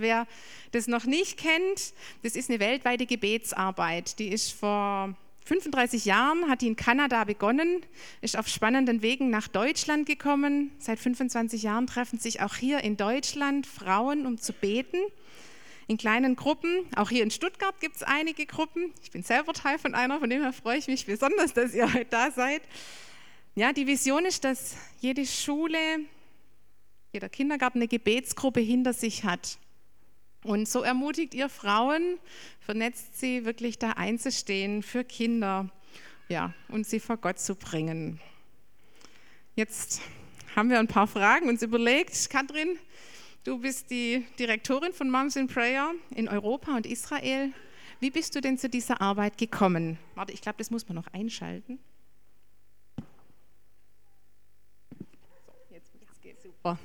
Wer das noch nicht kennt, das ist eine weltweite Gebetsarbeit. Die ist vor 35 Jahren, hat die in Kanada begonnen, ist auf spannenden Wegen nach Deutschland gekommen. Seit 25 Jahren treffen sich auch hier in Deutschland Frauen, um zu beten, in kleinen Gruppen. Auch hier in Stuttgart gibt es einige Gruppen. Ich bin selber Teil von einer, von dem her freue ich mich besonders, dass ihr heute da seid. Ja, die Vision ist, dass jede Schule, jeder Kindergarten eine Gebetsgruppe hinter sich hat. Und so ermutigt ihr Frauen, vernetzt sie wirklich da einzustehen für Kinder ja, und sie vor Gott zu bringen. Jetzt haben wir ein paar Fragen uns überlegt. Katrin, du bist die Direktorin von Moms in Prayer in Europa und Israel. Wie bist du denn zu dieser Arbeit gekommen? Warte, ich glaube, das muss man noch einschalten. So, jetzt, jetzt geht's super.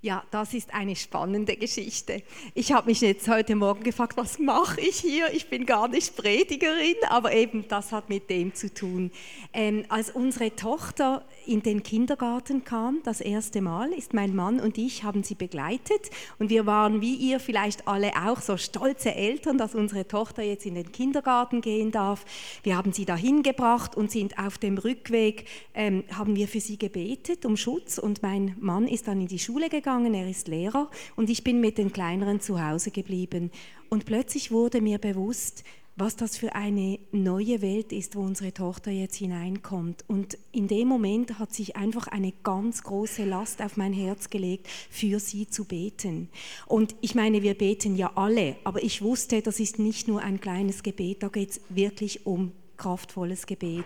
Ja, das ist eine spannende Geschichte. Ich habe mich jetzt heute Morgen gefragt, was mache ich hier? Ich bin gar nicht Predigerin, aber eben das hat mit dem zu tun. Ähm, als unsere Tochter in den Kindergarten kam, das erste Mal, ist mein Mann und ich haben sie begleitet. Und wir waren wie ihr vielleicht alle auch so stolze Eltern, dass unsere Tochter jetzt in den Kindergarten gehen darf. Wir haben sie dahin gebracht und sind auf dem Rückweg, ähm, haben wir für sie gebetet um Schutz. Und mein Mann ist dann in die Schule gegangen. Er ist Lehrer. Und ich bin mit den Kleineren zu Hause geblieben. Und plötzlich wurde mir bewusst, was das für eine neue Welt ist, wo unsere Tochter jetzt hineinkommt. Und in dem Moment hat sich einfach eine ganz große Last auf mein Herz gelegt, für sie zu beten. Und ich meine, wir beten ja alle, aber ich wusste, das ist nicht nur ein kleines Gebet, da geht es wirklich um kraftvolles Gebet.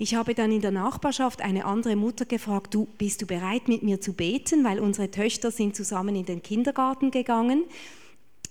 Ich habe dann in der Nachbarschaft eine andere Mutter gefragt, du bist du bereit mit mir zu beten, weil unsere Töchter sind zusammen in den Kindergarten gegangen.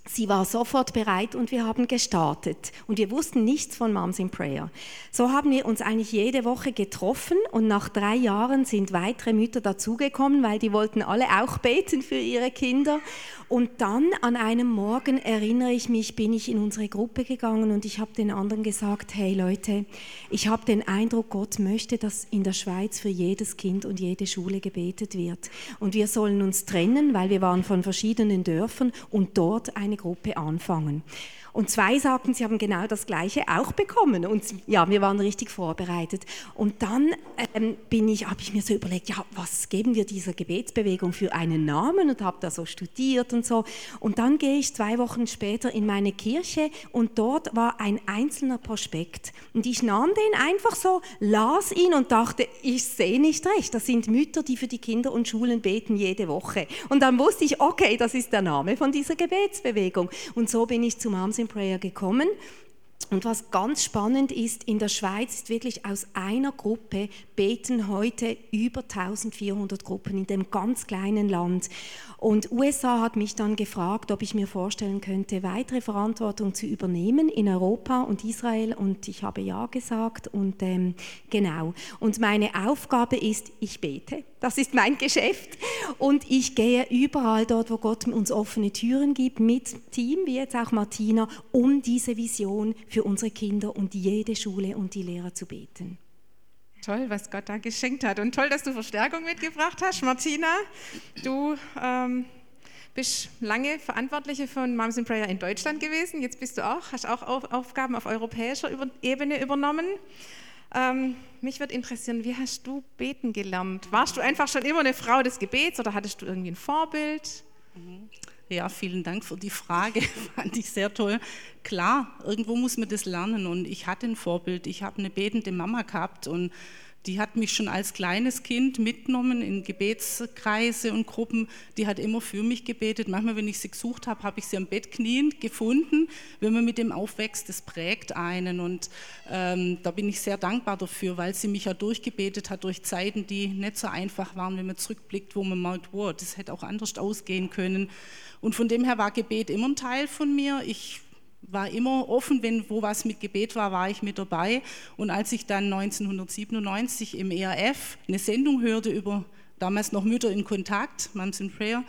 Sie war sofort bereit und wir haben gestartet. Und wir wussten nichts von Moms in Prayer. So haben wir uns eigentlich jede Woche getroffen und nach drei Jahren sind weitere Mütter dazugekommen, weil die wollten alle auch beten für ihre Kinder. Und dann an einem Morgen erinnere ich mich, bin ich in unsere Gruppe gegangen und ich habe den anderen gesagt, hey Leute, ich habe den Eindruck, Gott möchte, dass in der Schweiz für jedes Kind und jede Schule gebetet wird. Und wir sollen uns trennen, weil wir waren von verschiedenen Dörfern und dort eine Gruppe anfangen. Und zwei sagten, sie haben genau das Gleiche auch bekommen. Und ja, wir waren richtig vorbereitet. Und dann ähm, bin ich, habe ich mir so überlegt, ja, was geben wir dieser Gebetsbewegung für einen Namen? Und habe da so studiert und so. Und dann gehe ich zwei Wochen später in meine Kirche und dort war ein einzelner Prospekt. Und ich nahm den einfach so, las ihn und dachte, ich sehe nicht recht. Das sind Mütter, die für die Kinder und Schulen beten jede Woche. Und dann wusste ich, okay, das ist der Name von dieser Gebetsbewegung. Und so bin ich zum Moms in Prayer gekommen. Und was ganz spannend ist, in der Schweiz ist wirklich aus einer Gruppe beten heute über 1400 Gruppen in dem ganz kleinen Land. Und USA hat mich dann gefragt, ob ich mir vorstellen könnte, weitere Verantwortung zu übernehmen in Europa und Israel. Und ich habe ja gesagt. Und ähm, genau. Und meine Aufgabe ist, ich bete. Das ist mein Geschäft. Und ich gehe überall dort, wo Gott uns offene Türen gibt, mit Team, wie jetzt auch Martina, um diese Vision für unsere Kinder und jede Schule und die Lehrer zu beten. Toll, was Gott da geschenkt hat. Und toll, dass du Verstärkung mitgebracht hast. Martina, du ähm, bist lange Verantwortliche von Moms in Prayer in Deutschland gewesen. Jetzt bist du auch, hast auch Aufgaben auf europäischer Ebene übernommen. Ähm, mich würde interessieren, wie hast du beten gelernt? Warst du einfach schon immer eine Frau des Gebets oder hattest du irgendwie ein Vorbild? Mhm. Ja, vielen Dank für die Frage, fand ich sehr toll. Klar, irgendwo muss man das lernen und ich hatte ein Vorbild. Ich habe eine betende Mama gehabt und die hat mich schon als kleines Kind mitgenommen in Gebetskreise und Gruppen. Die hat immer für mich gebetet. Manchmal, wenn ich sie gesucht habe, habe ich sie am Bett kniend gefunden. Wenn man mit dem aufwächst, das prägt einen. Und ähm, da bin ich sehr dankbar dafür, weil sie mich ja durchgebetet hat durch Zeiten, die nicht so einfach waren, wenn man zurückblickt, wo man merkt, wow, das hätte auch anders ausgehen können. Und von dem her war Gebet immer ein Teil von mir. Ich war immer offen, wenn wo was mit Gebet war, war ich mit dabei. Und als ich dann 1997 im ERF eine Sendung hörte über damals noch Mütter in Kontakt, Moms in Prayer,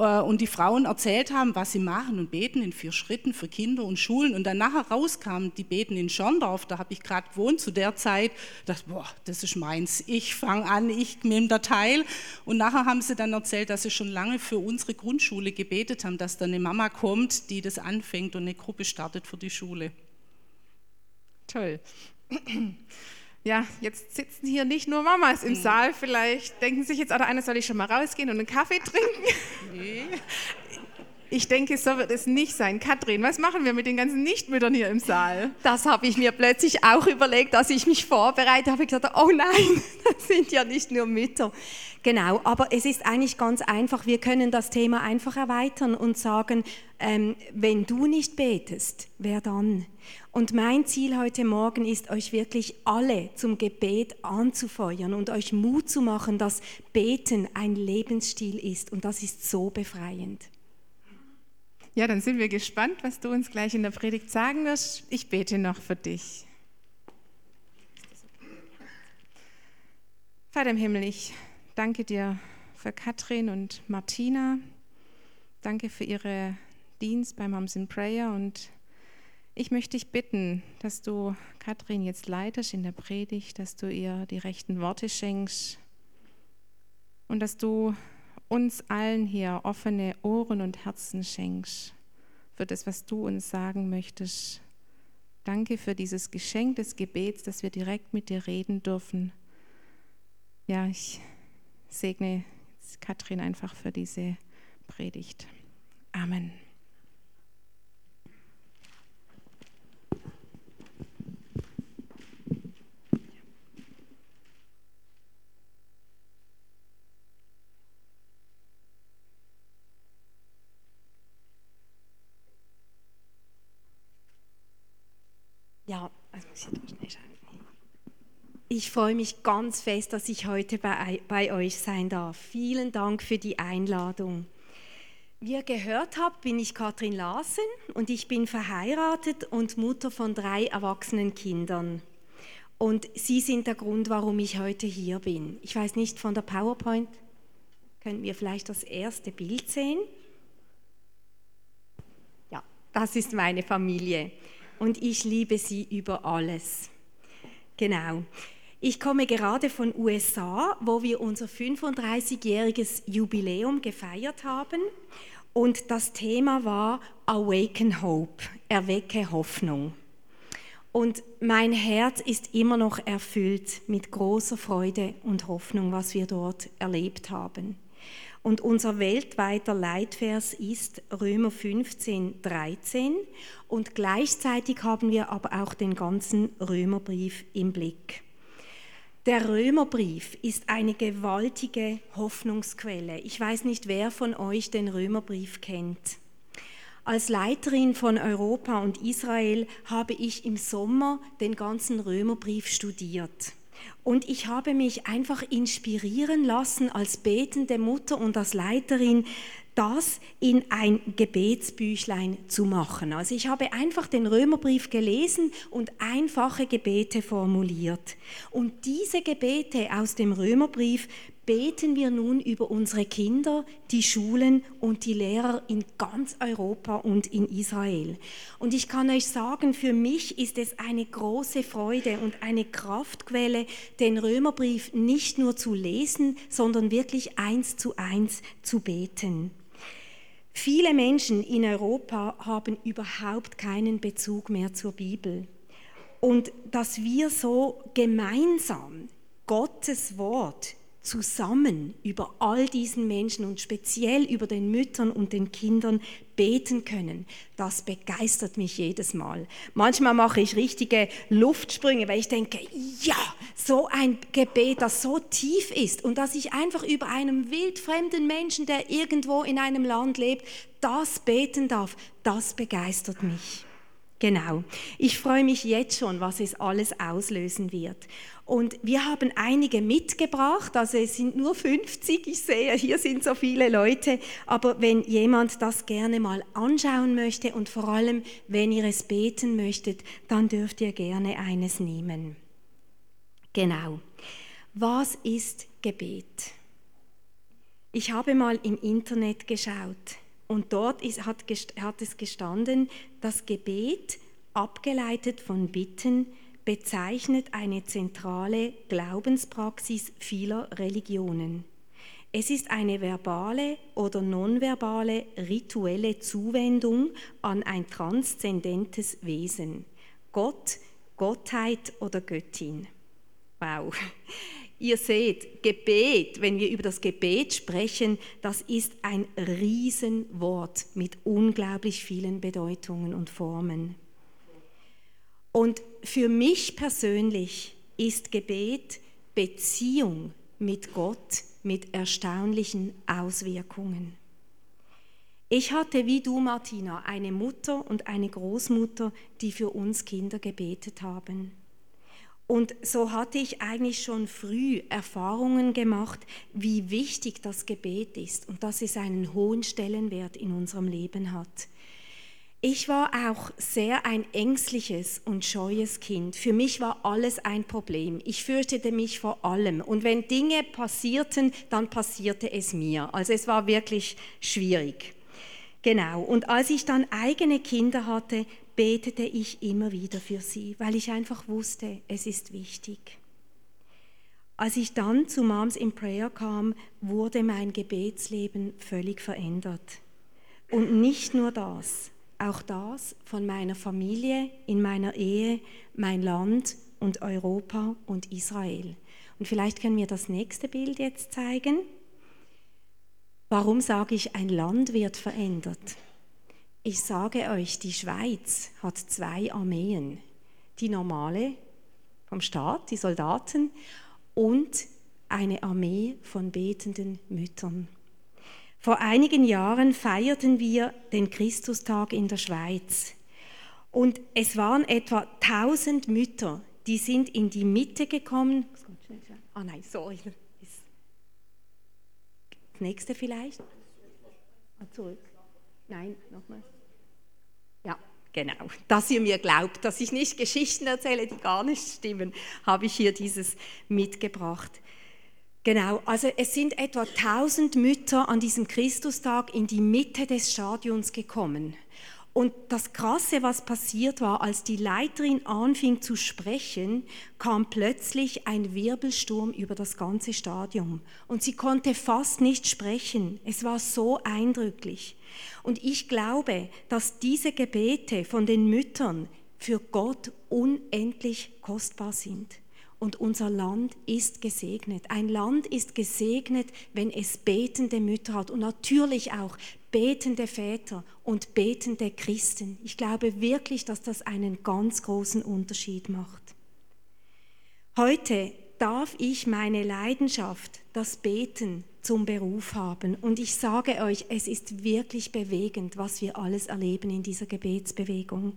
und die Frauen erzählt haben, was sie machen und beten in vier Schritten für Kinder und Schulen. Und dann nachher rauskamen, die beten in Schorndorf, da habe ich gerade gewohnt zu der Zeit, dachte, boah, das ist meins, ich fange an, ich nehme da teil. Und nachher haben sie dann erzählt, dass sie schon lange für unsere Grundschule gebetet haben, dass da eine Mama kommt, die das anfängt und eine Gruppe startet für die Schule. Toll. Ja, jetzt sitzen hier nicht nur Mamas im Saal. Vielleicht denken sich jetzt, oder einer soll ich schon mal rausgehen und einen Kaffee trinken? Nee. Ich denke, so wird es nicht sein. Katrin, was machen wir mit den ganzen Nichtmüttern hier im Saal? Das habe ich mir plötzlich auch überlegt, als ich mich vorbereitet habe. Ich gesagt, oh nein, das sind ja nicht nur Mütter. Genau, aber es ist eigentlich ganz einfach. Wir können das Thema einfach erweitern und sagen, ähm, wenn du nicht betest, wer dann? Und mein Ziel heute Morgen ist, euch wirklich alle zum Gebet anzufeuern und euch Mut zu machen, dass Beten ein Lebensstil ist. Und das ist so befreiend. Ja, dann sind wir gespannt, was du uns gleich in der Predigt sagen wirst. Ich bete noch für dich. Vater im Himmel, ich danke dir für Katrin und Martina. Danke für ihre Dienst bei Moms in Prayer und ich möchte dich bitten, dass du Katrin jetzt leitest in der Predigt, dass du ihr die rechten Worte schenkst und dass du uns allen hier offene Ohren und Herzen schenkst für das, was du uns sagen möchtest. Danke für dieses Geschenk des Gebets, dass wir direkt mit dir reden dürfen. Ja, ich segne Katrin einfach für diese Predigt. Amen. Ja, also ich freue mich ganz fest, dass ich heute bei, bei euch sein darf. Vielen Dank für die Einladung. Wie ihr gehört habt, bin ich Katrin Larsen und ich bin verheiratet und Mutter von drei erwachsenen Kindern. Und Sie sind der Grund, warum ich heute hier bin. Ich weiß nicht, von der PowerPoint können wir vielleicht das erste Bild sehen. Ja, das ist meine Familie und ich liebe sie über alles. Genau. Ich komme gerade von USA, wo wir unser 35-jähriges Jubiläum gefeiert haben und das Thema war Awaken Hope, erwecke Hoffnung. Und mein Herz ist immer noch erfüllt mit großer Freude und Hoffnung, was wir dort erlebt haben. Und unser weltweiter Leitvers ist Römer 15, 13. Und gleichzeitig haben wir aber auch den ganzen Römerbrief im Blick. Der Römerbrief ist eine gewaltige Hoffnungsquelle. Ich weiß nicht, wer von euch den Römerbrief kennt. Als Leiterin von Europa und Israel habe ich im Sommer den ganzen Römerbrief studiert. Und ich habe mich einfach inspirieren lassen als betende Mutter und als Leiterin, das in ein Gebetsbüchlein zu machen. Also ich habe einfach den Römerbrief gelesen und einfache Gebete formuliert. Und diese Gebete aus dem Römerbrief beten wir nun über unsere Kinder, die Schulen und die Lehrer in ganz Europa und in Israel. Und ich kann euch sagen, für mich ist es eine große Freude und eine Kraftquelle, den Römerbrief nicht nur zu lesen, sondern wirklich eins zu eins zu beten. Viele Menschen in Europa haben überhaupt keinen Bezug mehr zur Bibel. Und dass wir so gemeinsam Gottes Wort zusammen über all diesen Menschen und speziell über den Müttern und den Kindern beten können, das begeistert mich jedes Mal. Manchmal mache ich richtige Luftsprünge, weil ich denke, ja, so ein Gebet, das so tief ist und dass ich einfach über einem wildfremden Menschen, der irgendwo in einem Land lebt, das beten darf, das begeistert mich. Genau. Ich freue mich jetzt schon, was es alles auslösen wird. Und wir haben einige mitgebracht, also es sind nur 50, ich sehe, hier sind so viele Leute, aber wenn jemand das gerne mal anschauen möchte und vor allem, wenn ihr es beten möchtet, dann dürft ihr gerne eines nehmen. Genau. Was ist Gebet? Ich habe mal im Internet geschaut und dort ist, hat, hat es gestanden, das Gebet, abgeleitet von Bitten, bezeichnet eine zentrale Glaubenspraxis vieler Religionen. Es ist eine verbale oder nonverbale rituelle Zuwendung an ein transzendentes Wesen, Gott, Gottheit oder Göttin. Wow. Ihr seht, Gebet, wenn wir über das Gebet sprechen, das ist ein Riesenwort mit unglaublich vielen Bedeutungen und Formen. Und für mich persönlich ist Gebet Beziehung mit Gott mit erstaunlichen Auswirkungen. Ich hatte wie du, Martina, eine Mutter und eine Großmutter, die für uns Kinder gebetet haben. Und so hatte ich eigentlich schon früh Erfahrungen gemacht, wie wichtig das Gebet ist und dass es einen hohen Stellenwert in unserem Leben hat. Ich war auch sehr ein ängstliches und scheues Kind. Für mich war alles ein Problem. Ich fürchtete mich vor allem. Und wenn Dinge passierten, dann passierte es mir. Also es war wirklich schwierig. Genau. Und als ich dann eigene Kinder hatte, betete ich immer wieder für sie, weil ich einfach wusste, es ist wichtig. Als ich dann zu Moms in Prayer kam, wurde mein Gebetsleben völlig verändert. Und nicht nur das auch das von meiner Familie, in meiner Ehe, mein Land und Europa und Israel. Und vielleicht können wir das nächste Bild jetzt zeigen. Warum sage ich, ein Land wird verändert? Ich sage euch, die Schweiz hat zwei Armeen. Die normale vom Staat, die Soldaten, und eine Armee von betenden Müttern. Vor einigen Jahren feierten wir den Christustag in der Schweiz. Und es waren etwa 1000 Mütter, die sind in die Mitte gekommen. Ah nein, sorry. Das nächste vielleicht? Ah, zurück. Nein, nochmal. Ja, genau. Dass ihr mir glaubt, dass ich nicht Geschichten erzähle, die gar nicht stimmen, habe ich hier dieses mitgebracht. Genau, also es sind etwa 1000 Mütter an diesem Christustag in die Mitte des Stadions gekommen. Und das Krasse, was passiert war, als die Leiterin anfing zu sprechen, kam plötzlich ein Wirbelsturm über das ganze Stadion. Und sie konnte fast nicht sprechen. Es war so eindrücklich. Und ich glaube, dass diese Gebete von den Müttern für Gott unendlich kostbar sind und unser Land ist gesegnet. Ein Land ist gesegnet, wenn es betende Mütter hat und natürlich auch betende Väter und betende Christen. Ich glaube wirklich, dass das einen ganz großen Unterschied macht. Heute darf ich meine Leidenschaft, das Beten, zum Beruf haben. Und ich sage euch, es ist wirklich bewegend, was wir alles erleben in dieser Gebetsbewegung.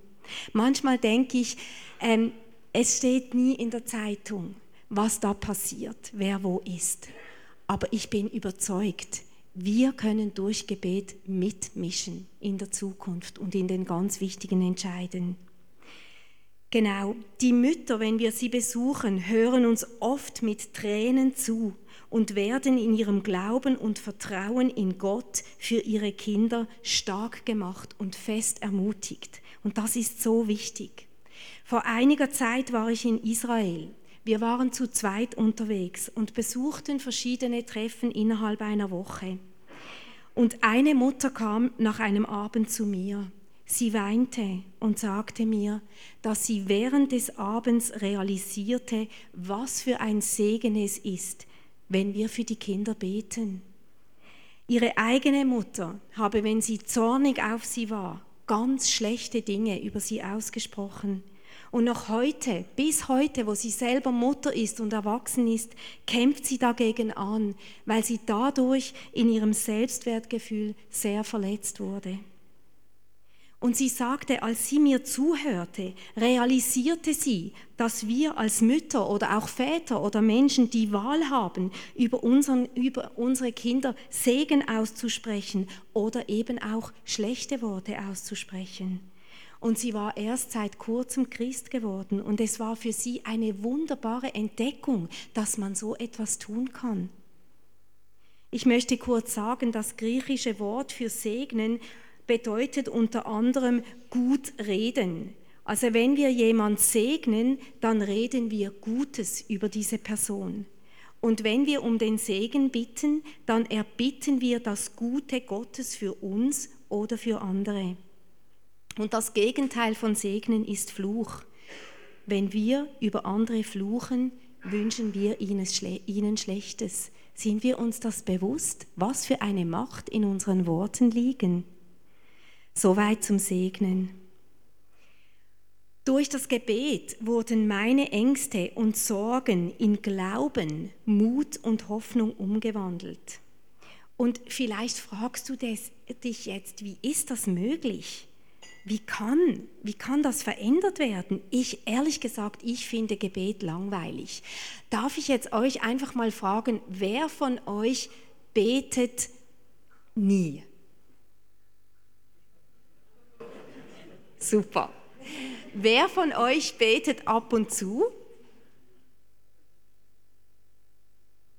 Manchmal denke ich, ähm, es steht nie in der Zeitung, was da passiert, wer wo ist. Aber ich bin überzeugt, wir können durch Gebet mitmischen in der Zukunft und in den ganz wichtigen Entscheiden. Genau, die Mütter, wenn wir sie besuchen, hören uns oft mit Tränen zu und werden in ihrem Glauben und Vertrauen in Gott für ihre Kinder stark gemacht und fest ermutigt. Und das ist so wichtig. Vor einiger Zeit war ich in Israel. Wir waren zu zweit unterwegs und besuchten verschiedene Treffen innerhalb einer Woche. Und eine Mutter kam nach einem Abend zu mir. Sie weinte und sagte mir, dass sie während des Abends realisierte, was für ein Segen es ist, wenn wir für die Kinder beten. Ihre eigene Mutter habe, wenn sie zornig auf sie war, ganz schlechte Dinge über sie ausgesprochen. Und noch heute, bis heute, wo sie selber Mutter ist und erwachsen ist, kämpft sie dagegen an, weil sie dadurch in ihrem Selbstwertgefühl sehr verletzt wurde. Und sie sagte, als sie mir zuhörte, realisierte sie, dass wir als Mütter oder auch Väter oder Menschen die Wahl haben, über, unseren, über unsere Kinder Segen auszusprechen oder eben auch schlechte Worte auszusprechen. Und sie war erst seit kurzem Christ geworden. Und es war für sie eine wunderbare Entdeckung, dass man so etwas tun kann. Ich möchte kurz sagen, das griechische Wort für segnen bedeutet unter anderem gut reden. Also wenn wir jemand segnen, dann reden wir Gutes über diese Person. Und wenn wir um den Segen bitten, dann erbitten wir das Gute Gottes für uns oder für andere. Und das Gegenteil von Segnen ist Fluch. Wenn wir über andere fluchen, wünschen wir ihnen Schlechtes. Sind wir uns das bewusst, was für eine Macht in unseren Worten liegen? Soweit zum Segnen. Durch das Gebet wurden meine Ängste und Sorgen in Glauben, Mut und Hoffnung umgewandelt. Und vielleicht fragst du dich jetzt, wie ist das möglich? Wie kann, wie kann das verändert werden? Ich, ehrlich gesagt, ich finde Gebet langweilig. Darf ich jetzt euch einfach mal fragen, wer von euch betet nie? Super. Wer von euch betet ab und zu?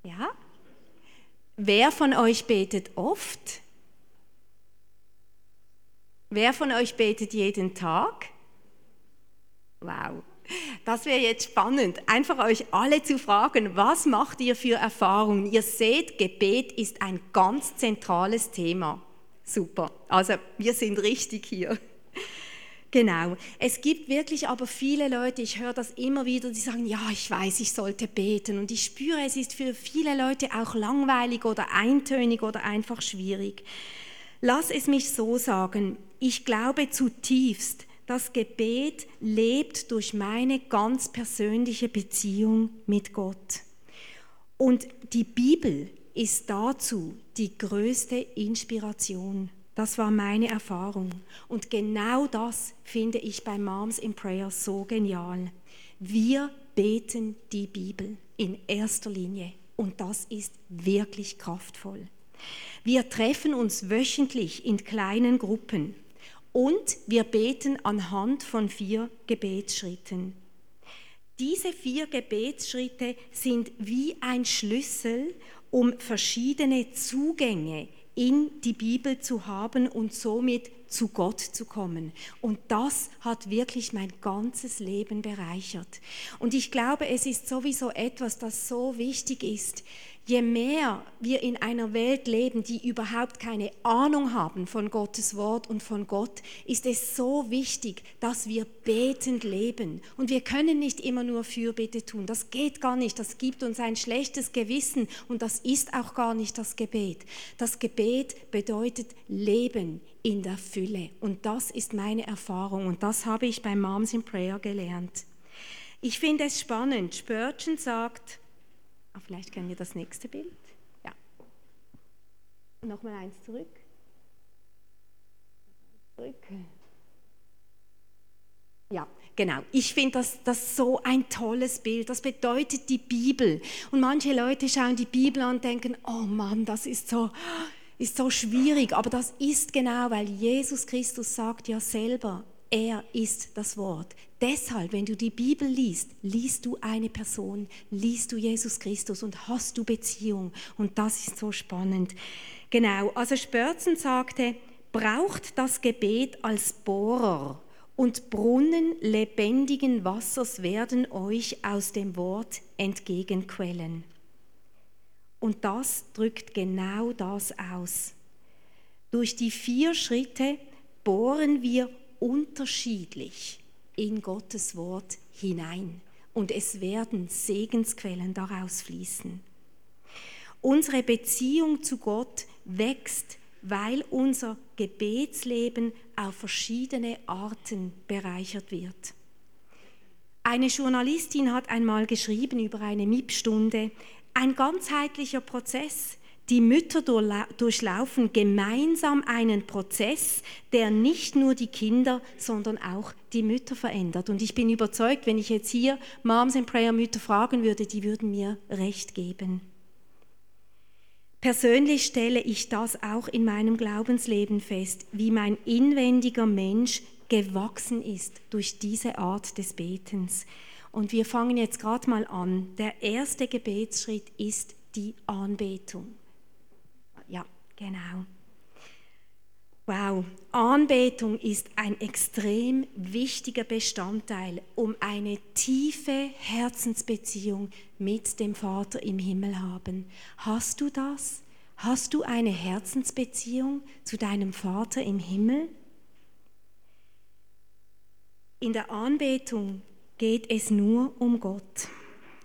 Ja? Wer von euch betet oft? Wer von euch betet jeden Tag? Wow. Das wäre jetzt spannend, einfach euch alle zu fragen, was macht ihr für Erfahrungen? Ihr seht, Gebet ist ein ganz zentrales Thema. Super. Also wir sind richtig hier. Genau. Es gibt wirklich aber viele Leute, ich höre das immer wieder, die sagen, ja, ich weiß, ich sollte beten. Und ich spüre, es ist für viele Leute auch langweilig oder eintönig oder einfach schwierig. Lass es mich so sagen, ich glaube zutiefst, das Gebet lebt durch meine ganz persönliche Beziehung mit Gott. Und die Bibel ist dazu die größte Inspiration. Das war meine Erfahrung. Und genau das finde ich bei Moms in Prayer so genial. Wir beten die Bibel in erster Linie und das ist wirklich kraftvoll. Wir treffen uns wöchentlich in kleinen Gruppen und wir beten anhand von vier Gebetsschritten. Diese vier Gebetsschritte sind wie ein Schlüssel, um verschiedene Zugänge in die Bibel zu haben und somit zu Gott zu kommen. Und das hat wirklich mein ganzes Leben bereichert. Und ich glaube, es ist sowieso etwas, das so wichtig ist, je mehr wir in einer Welt leben, die überhaupt keine Ahnung haben von Gottes Wort und von Gott, ist es so wichtig, dass wir betend leben. Und wir können nicht immer nur Fürbitte tun. Das geht gar nicht. Das gibt uns ein schlechtes Gewissen und das ist auch gar nicht das Gebet. Das Gebet bedeutet Leben in der Fülle. Und das ist meine Erfahrung und das habe ich bei Moms in Prayer gelernt. Ich finde es spannend. Spurgeon sagt, Ah, vielleicht kennen wir das nächste Bild. Ja. Nochmal eins zurück. Zurück. Ja, genau. Ich finde das, das so ein tolles Bild. Das bedeutet die Bibel. Und manche Leute schauen die Bibel an und denken, oh Mann, das ist so, ist so schwierig. Aber das ist genau, weil Jesus Christus sagt ja selber, er ist das Wort. Deshalb, wenn du die Bibel liest, liest du eine Person, liest du Jesus Christus und hast du Beziehung. Und das ist so spannend. Genau, also Spörzen sagte, braucht das Gebet als Bohrer und Brunnen lebendigen Wassers werden euch aus dem Wort entgegenquellen. Und das drückt genau das aus. Durch die vier Schritte bohren wir unterschiedlich in Gottes Wort hinein und es werden Segensquellen daraus fließen. Unsere Beziehung zu Gott wächst, weil unser Gebetsleben auf verschiedene Arten bereichert wird. Eine Journalistin hat einmal geschrieben über eine MIP-Stunde, ein ganzheitlicher Prozess, die Mütter durchlaufen gemeinsam einen Prozess, der nicht nur die Kinder, sondern auch die Mütter verändert. Und ich bin überzeugt, wenn ich jetzt hier Moms in Prayer Mütter fragen würde, die würden mir recht geben. Persönlich stelle ich das auch in meinem Glaubensleben fest, wie mein inwendiger Mensch gewachsen ist durch diese Art des Betens. Und wir fangen jetzt gerade mal an. Der erste Gebetsschritt ist die Anbetung. Genau. Wow, Anbetung ist ein extrem wichtiger Bestandteil, um eine tiefe Herzensbeziehung mit dem Vater im Himmel haben. Hast du das? Hast du eine Herzensbeziehung zu deinem Vater im Himmel? In der Anbetung geht es nur um Gott.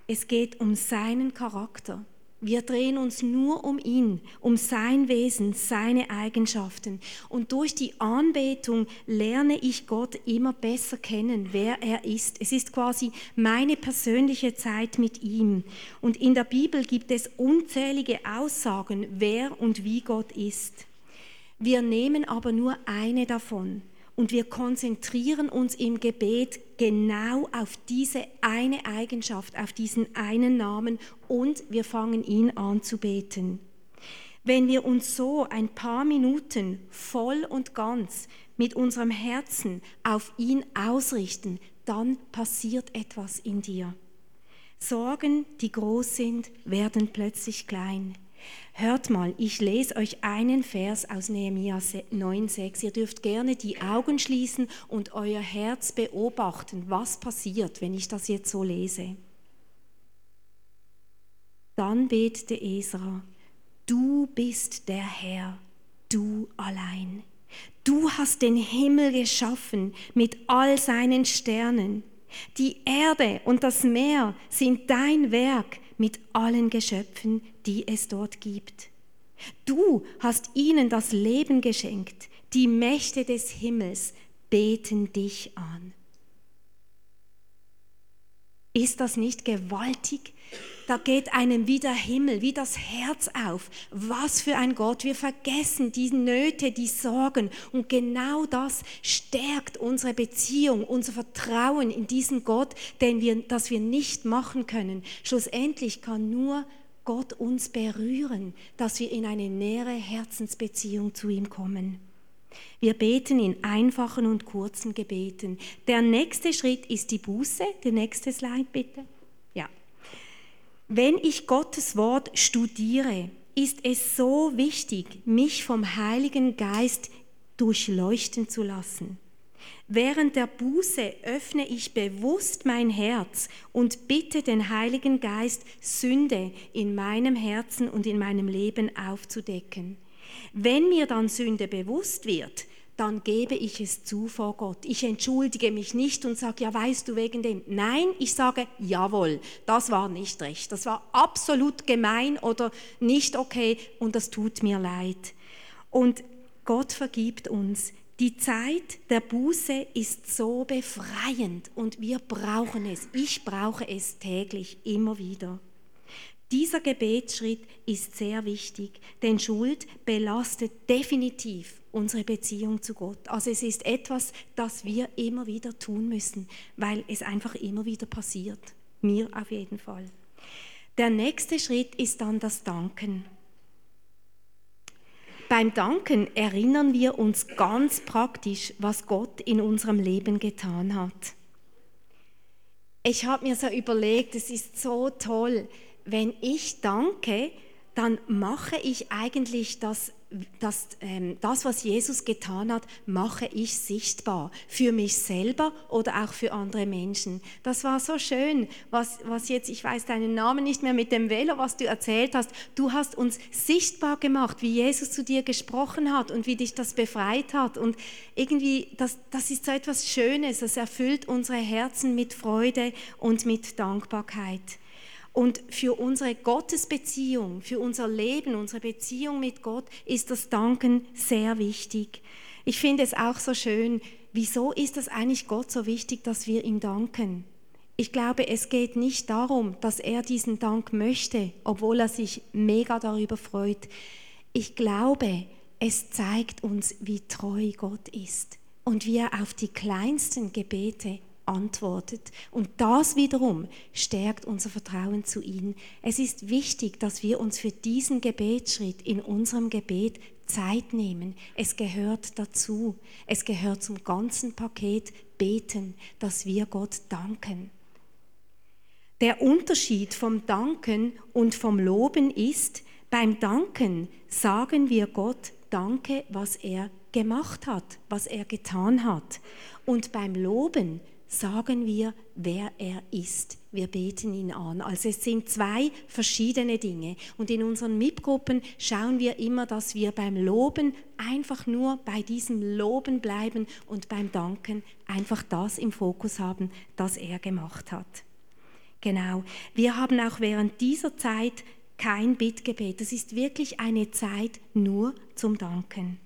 Es geht um seinen Charakter. Wir drehen uns nur um ihn, um sein Wesen, seine Eigenschaften. Und durch die Anbetung lerne ich Gott immer besser kennen, wer er ist. Es ist quasi meine persönliche Zeit mit ihm. Und in der Bibel gibt es unzählige Aussagen, wer und wie Gott ist. Wir nehmen aber nur eine davon und wir konzentrieren uns im Gebet genau auf diese eine Eigenschaft, auf diesen einen Namen und wir fangen ihn an zu beten. Wenn wir uns so ein paar Minuten voll und ganz mit unserem Herzen auf ihn ausrichten, dann passiert etwas in dir. Sorgen, die groß sind, werden plötzlich klein. Hört mal, ich lese euch einen Vers aus Nehemiah 9,6. Ihr dürft gerne die Augen schließen und euer Herz beobachten, was passiert, wenn ich das jetzt so lese. Dann betete Esra, du bist der Herr, du allein. Du hast den Himmel geschaffen mit all seinen Sternen. Die Erde und das Meer sind dein Werk mit allen Geschöpfen, die es dort gibt. Du hast ihnen das Leben geschenkt. Die Mächte des Himmels beten dich an. Ist das nicht gewaltig? Da geht einem wie der Himmel, wie das Herz auf. Was für ein Gott. Wir vergessen die Nöte, die Sorgen. Und genau das stärkt unsere Beziehung, unser Vertrauen in diesen Gott, den wir, das wir nicht machen können. Schlussendlich kann nur Gott uns berühren, dass wir in eine nähere Herzensbeziehung zu ihm kommen. Wir beten in einfachen und kurzen Gebeten. Der nächste Schritt ist die Buße. Der nächste Slide bitte. Wenn ich Gottes Wort studiere, ist es so wichtig, mich vom Heiligen Geist durchleuchten zu lassen. Während der Buße öffne ich bewusst mein Herz und bitte den Heiligen Geist, Sünde in meinem Herzen und in meinem Leben aufzudecken. Wenn mir dann Sünde bewusst wird, dann gebe ich es zu vor Gott. Ich entschuldige mich nicht und sage, ja, weißt du wegen dem. Nein, ich sage, jawohl, das war nicht recht. Das war absolut gemein oder nicht okay und das tut mir leid. Und Gott vergibt uns. Die Zeit der Buße ist so befreiend und wir brauchen es. Ich brauche es täglich, immer wieder. Dieser Gebetsschritt ist sehr wichtig, denn Schuld belastet definitiv unsere Beziehung zu Gott. Also es ist etwas, das wir immer wieder tun müssen, weil es einfach immer wieder passiert. Mir auf jeden Fall. Der nächste Schritt ist dann das Danken. Beim Danken erinnern wir uns ganz praktisch, was Gott in unserem Leben getan hat. Ich habe mir so überlegt, es ist so toll, wenn ich danke, dann mache ich eigentlich das das, ähm, das, was Jesus getan hat, mache ich sichtbar für mich selber oder auch für andere Menschen. Das war so schön, was, was jetzt, ich weiß deinen Namen nicht mehr mit dem Velo, was du erzählt hast. Du hast uns sichtbar gemacht, wie Jesus zu dir gesprochen hat und wie dich das befreit hat. Und irgendwie, das, das ist so etwas Schönes, das erfüllt unsere Herzen mit Freude und mit Dankbarkeit. Und für unsere Gottesbeziehung, für unser Leben, unsere Beziehung mit Gott ist das Danken sehr wichtig. Ich finde es auch so schön, wieso ist es eigentlich Gott so wichtig, dass wir ihm danken? Ich glaube, es geht nicht darum, dass er diesen Dank möchte, obwohl er sich mega darüber freut. Ich glaube, es zeigt uns, wie treu Gott ist und wie er auf die kleinsten Gebete antwortet. Und das wiederum stärkt unser Vertrauen zu ihm. Es ist wichtig, dass wir uns für diesen Gebetsschritt in unserem Gebet Zeit nehmen. Es gehört dazu. Es gehört zum ganzen Paket Beten, dass wir Gott danken. Der Unterschied vom Danken und vom Loben ist, Beim Danken sagen wir Gott Danke, was er gemacht hat, was er getan hat. Und beim Loben sagen wir, wer er ist. Wir beten ihn an. Also es sind zwei verschiedene Dinge. Und in unseren Mitgruppen schauen wir immer, dass wir beim Loben einfach nur bei diesem Loben bleiben und beim Danken einfach das im Fokus haben, das er gemacht hat. Genau. Wir haben auch während dieser Zeit kein Bittgebet. Das ist wirklich eine Zeit nur zum Danken.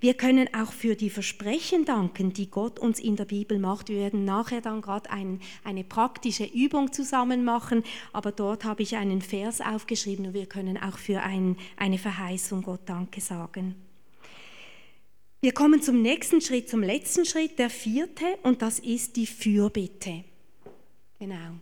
Wir können auch für die Versprechen danken, die Gott uns in der Bibel macht. Wir werden nachher dann gerade ein, eine praktische Übung zusammen machen, aber dort habe ich einen Vers aufgeschrieben und wir können auch für ein, eine Verheißung Gott Danke sagen. Wir kommen zum nächsten Schritt, zum letzten Schritt, der vierte, und das ist die Fürbitte. Genau.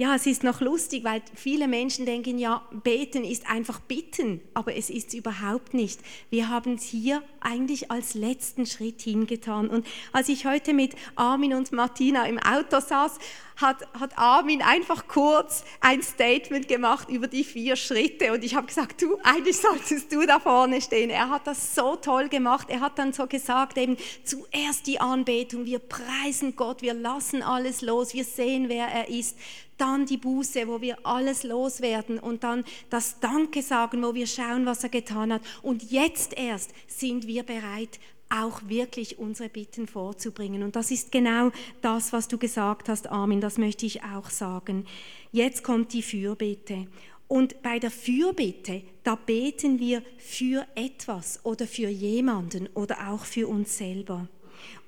Ja, es ist noch lustig, weil viele Menschen denken, ja, beten ist einfach bitten, aber es ist überhaupt nicht. Wir haben es hier eigentlich als letzten Schritt hingetan. Und als ich heute mit Armin und Martina im Auto saß, hat, hat Armin einfach kurz ein Statement gemacht über die vier Schritte. Und ich habe gesagt, du, eigentlich solltest du da vorne stehen. Er hat das so toll gemacht. Er hat dann so gesagt, eben zuerst die Anbetung, wir preisen Gott, wir lassen alles los, wir sehen, wer er ist dann die Buße, wo wir alles loswerden und dann das Danke sagen, wo wir schauen, was er getan hat. Und jetzt erst sind wir bereit, auch wirklich unsere Bitten vorzubringen. Und das ist genau das, was du gesagt hast, Armin, das möchte ich auch sagen. Jetzt kommt die Fürbitte. Und bei der Fürbitte, da beten wir für etwas oder für jemanden oder auch für uns selber.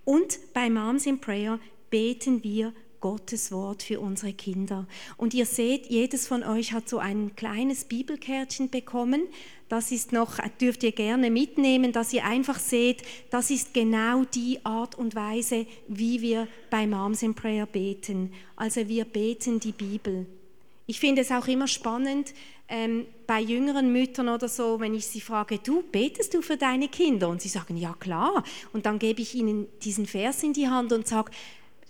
Und bei Moms in Prayer beten wir Gottes Wort für unsere Kinder. Und ihr seht, jedes von euch hat so ein kleines Bibelkärtchen bekommen. Das ist noch, dürft ihr gerne mitnehmen, dass ihr einfach seht, das ist genau die Art und Weise, wie wir bei Moms in Prayer beten. Also wir beten die Bibel. Ich finde es auch immer spannend, ähm, bei jüngeren Müttern oder so, wenn ich sie frage, du, betest du für deine Kinder? Und sie sagen, ja klar. Und dann gebe ich ihnen diesen Vers in die Hand und sage,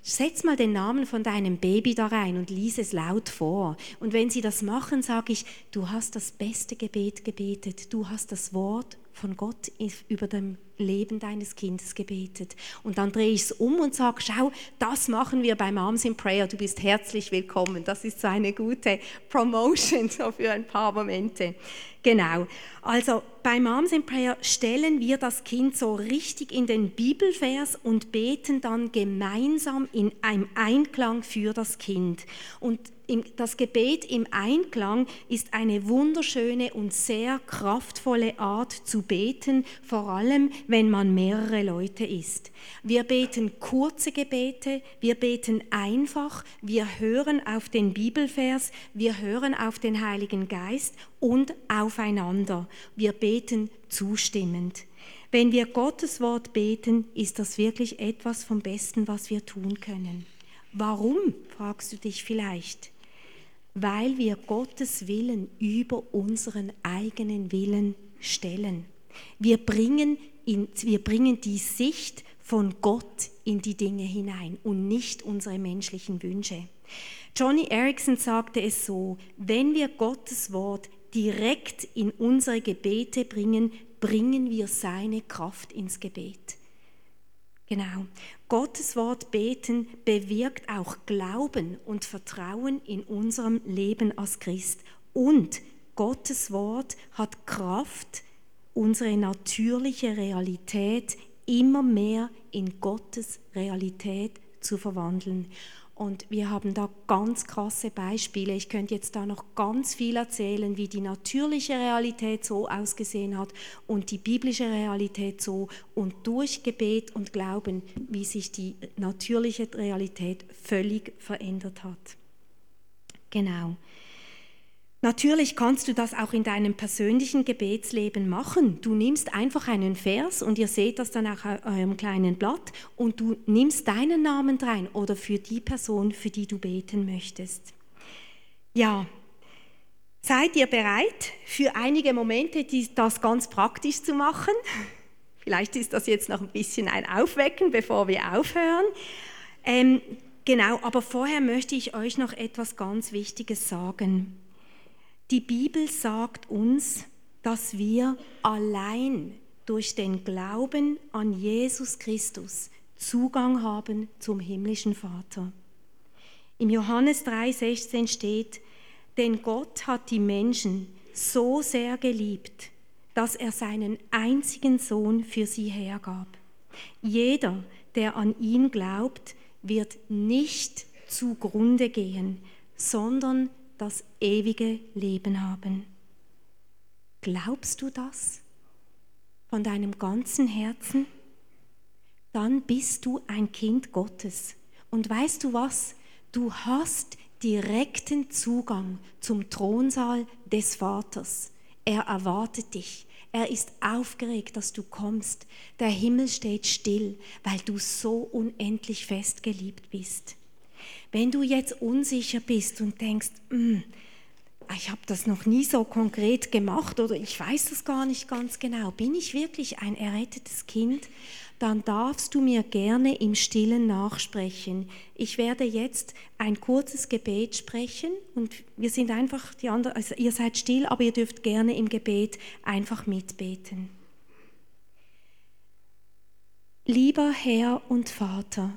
Setz mal den Namen von deinem Baby da rein und lies es laut vor. Und wenn sie das machen, sage ich, du hast das beste Gebet gebetet, du hast das Wort von Gott über dem Leben deines Kindes gebetet. Und dann drehe ich es um und sage, schau, das machen wir bei Moms in Prayer, du bist herzlich willkommen. Das ist so eine gute Promotion so für ein paar Momente. Genau. Also bei Moms in Prayer stellen wir das Kind so richtig in den Bibelvers und beten dann gemeinsam in einem Einklang für das Kind. Und das Gebet im Einklang ist eine wunderschöne und sehr kraftvolle Art zu beten, vor allem wenn man mehrere Leute ist. Wir beten kurze Gebete, wir beten einfach, wir hören auf den Bibelvers, wir hören auf den Heiligen Geist und aufeinander. Wir beten zustimmend. Wenn wir Gottes Wort beten, ist das wirklich etwas vom Besten, was wir tun können. Warum, fragst du dich vielleicht? Weil wir Gottes Willen über unseren eigenen Willen stellen. Wir bringen, in, wir bringen die Sicht von Gott in die Dinge hinein und nicht unsere menschlichen Wünsche. Johnny Erickson sagte es so, wenn wir Gottes Wort direkt in unsere Gebete bringen, bringen wir seine Kraft ins Gebet. Genau. Gottes Wort beten bewirkt auch Glauben und Vertrauen in unserem Leben als Christ. Und Gottes Wort hat Kraft, unsere natürliche Realität immer mehr in Gottes Realität zu verwandeln. Und wir haben da ganz krasse Beispiele. Ich könnte jetzt da noch ganz viel erzählen, wie die natürliche Realität so ausgesehen hat und die biblische Realität so und durch Gebet und Glauben, wie sich die natürliche Realität völlig verändert hat. Genau. Natürlich kannst du das auch in deinem persönlichen Gebetsleben machen. Du nimmst einfach einen Vers und ihr seht das dann auch auf eurem kleinen Blatt und du nimmst deinen Namen rein oder für die Person, für die du beten möchtest. Ja, seid ihr bereit für einige Momente, das ganz praktisch zu machen? Vielleicht ist das jetzt noch ein bisschen ein Aufwecken, bevor wir aufhören. Ähm, genau, aber vorher möchte ich euch noch etwas ganz Wichtiges sagen. Die Bibel sagt uns, dass wir allein durch den Glauben an Jesus Christus Zugang haben zum himmlischen Vater. Im Johannes 3:16 steht, denn Gott hat die Menschen so sehr geliebt, dass er seinen einzigen Sohn für sie hergab. Jeder, der an ihn glaubt, wird nicht zugrunde gehen, sondern das ewige Leben haben. Glaubst du das von deinem ganzen Herzen? Dann bist du ein Kind Gottes. Und weißt du was? Du hast direkten Zugang zum Thronsaal des Vaters. Er erwartet dich. Er ist aufgeregt, dass du kommst. Der Himmel steht still, weil du so unendlich fest geliebt bist. Wenn du jetzt unsicher bist und denkst, mm, ich habe das noch nie so konkret gemacht oder ich weiß das gar nicht ganz genau, bin ich wirklich ein errettetes Kind? dann darfst du mir gerne im stillen nachsprechen. Ich werde jetzt ein kurzes Gebet sprechen und wir sind einfach die anderen, also ihr seid still, aber ihr dürft gerne im Gebet einfach mitbeten. Lieber Herr und Vater,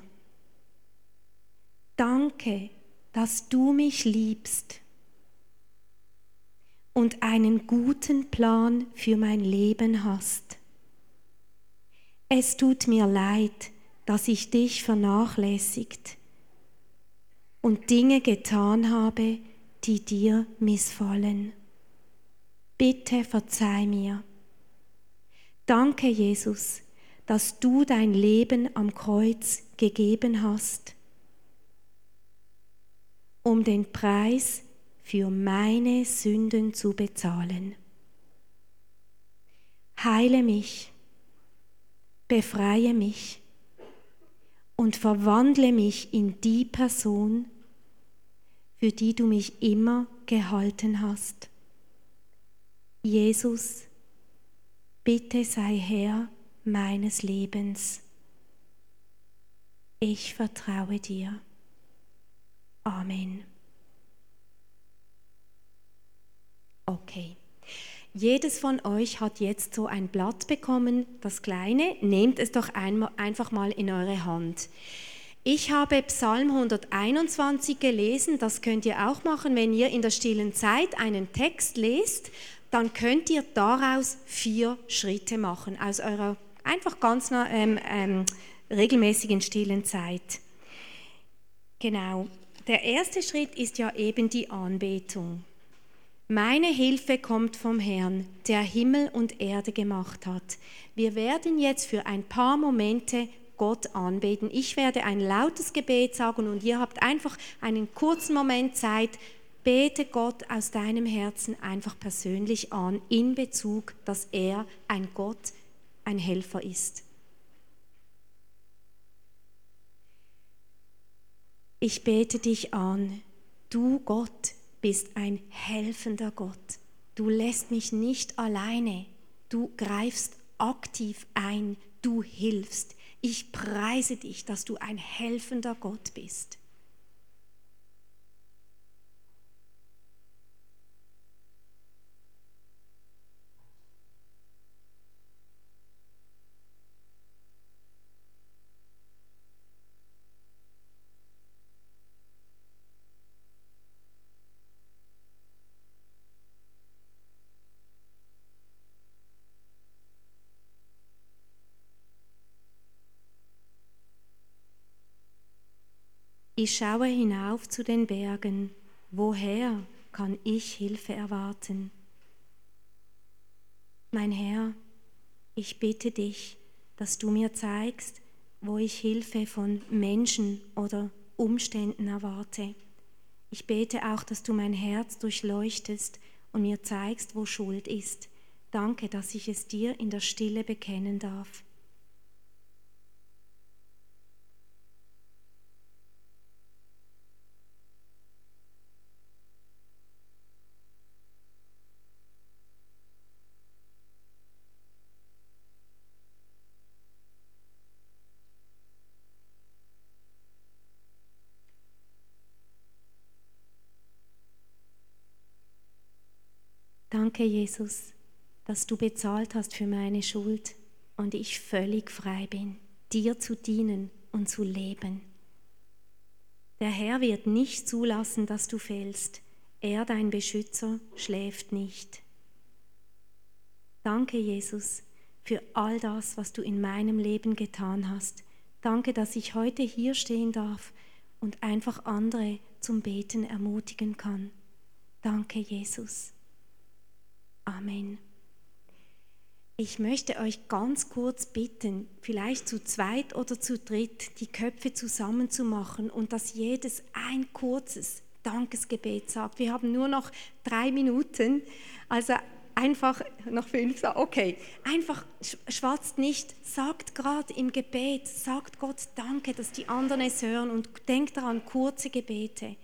danke, dass du mich liebst und einen guten Plan für mein Leben hast. Es tut mir leid, dass ich dich vernachlässigt und Dinge getan habe, die dir missfallen. Bitte verzeih mir. Danke, Jesus, dass du dein Leben am Kreuz gegeben hast, um den Preis für meine Sünden zu bezahlen. Heile mich befreie mich und verwandle mich in die Person, für die du mich immer gehalten hast. Jesus, bitte sei Herr meines Lebens. Ich vertraue dir. Amen. Okay. Jedes von euch hat jetzt so ein Blatt bekommen, das kleine. Nehmt es doch einfach mal in eure Hand. Ich habe Psalm 121 gelesen, das könnt ihr auch machen, wenn ihr in der stillen Zeit einen Text lest, dann könnt ihr daraus vier Schritte machen, aus eurer einfach ganz ähm, ähm, regelmäßigen stillen Zeit. Genau. Der erste Schritt ist ja eben die Anbetung. Meine Hilfe kommt vom Herrn, der Himmel und Erde gemacht hat. Wir werden jetzt für ein paar Momente Gott anbeten. Ich werde ein lautes Gebet sagen und ihr habt einfach einen kurzen Moment Zeit. Bete Gott aus deinem Herzen einfach persönlich an, in Bezug, dass er ein Gott, ein Helfer ist. Ich bete dich an, du Gott, bist ein helfender Gott. Du lässt mich nicht alleine. Du greifst aktiv ein. Du hilfst. Ich preise dich, dass du ein helfender Gott bist. Ich schaue hinauf zu den Bergen. Woher kann ich Hilfe erwarten? Mein Herr, ich bitte dich, dass du mir zeigst, wo ich Hilfe von Menschen oder Umständen erwarte. Ich bete auch, dass du mein Herz durchleuchtest und mir zeigst, wo Schuld ist. Danke, dass ich es dir in der Stille bekennen darf. Danke, Jesus, dass du bezahlt hast für meine Schuld und ich völlig frei bin, dir zu dienen und zu leben. Der Herr wird nicht zulassen, dass du fällst. Er, dein Beschützer, schläft nicht. Danke, Jesus, für all das, was du in meinem Leben getan hast. Danke, dass ich heute hier stehen darf und einfach andere zum Beten ermutigen kann. Danke, Jesus. Amen. Ich möchte euch ganz kurz bitten, vielleicht zu zweit oder zu dritt die Köpfe zusammenzumachen und dass jedes ein kurzes Dankesgebet sagt. Wir haben nur noch drei Minuten, also einfach noch fünf, okay, einfach schwatzt nicht, sagt gerade im Gebet, sagt Gott Danke, dass die anderen es hören und denkt daran, kurze Gebete.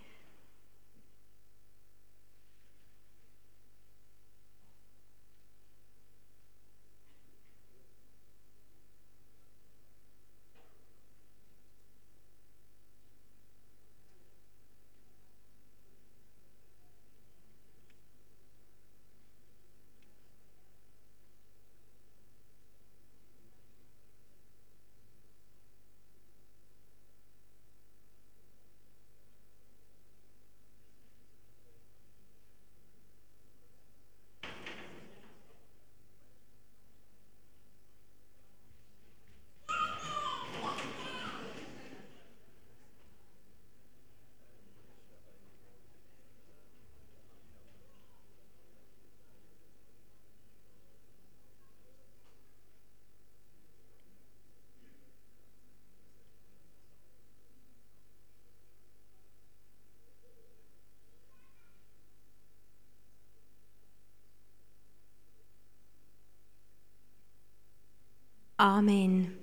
Amen.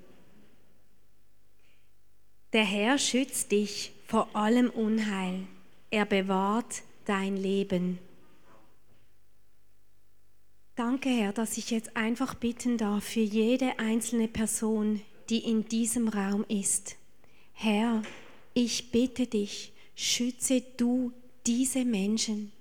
Der Herr schützt dich vor allem Unheil. Er bewahrt dein Leben. Danke, Herr, dass ich jetzt einfach bitten darf für jede einzelne Person, die in diesem Raum ist. Herr, ich bitte dich, schütze du diese Menschen.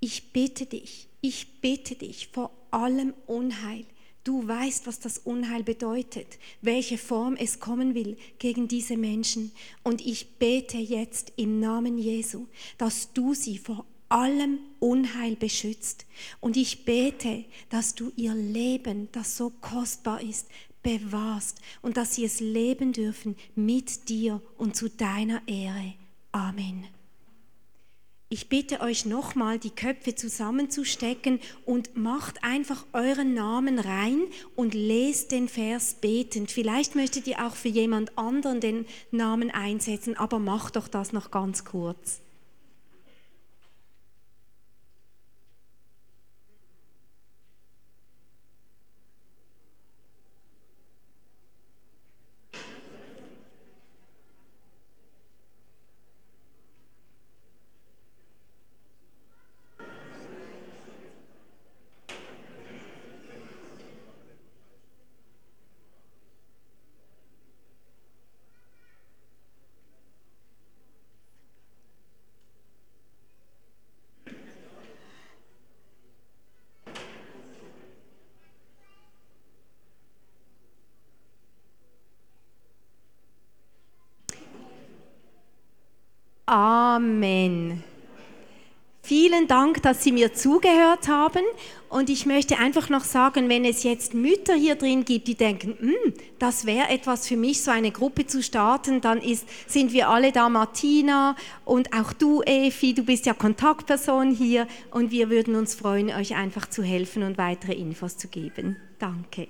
Ich bitte dich, ich bitte dich vor allem Unheil. Du weißt, was das Unheil bedeutet, welche Form es kommen will gegen diese Menschen. Und ich bete jetzt im Namen Jesu, dass du sie vor allem Unheil beschützt. Und ich bete, dass du ihr Leben, das so kostbar ist, bewahrst und dass sie es leben dürfen mit dir und zu deiner Ehre. Amen. Ich bitte euch nochmal, die Köpfe zusammenzustecken und macht einfach euren Namen rein und lest den Vers betend. Vielleicht möchtet ihr auch für jemand anderen den Namen einsetzen, aber macht doch das noch ganz kurz. Amen. Vielen Dank, dass Sie mir zugehört haben. Und ich möchte einfach noch sagen, wenn es jetzt Mütter hier drin gibt, die denken, hm, das wäre etwas für mich, so eine Gruppe zu starten, dann ist, sind wir alle da, Martina und auch du, Efi, du bist ja Kontaktperson hier und wir würden uns freuen, euch einfach zu helfen und weitere Infos zu geben. Danke.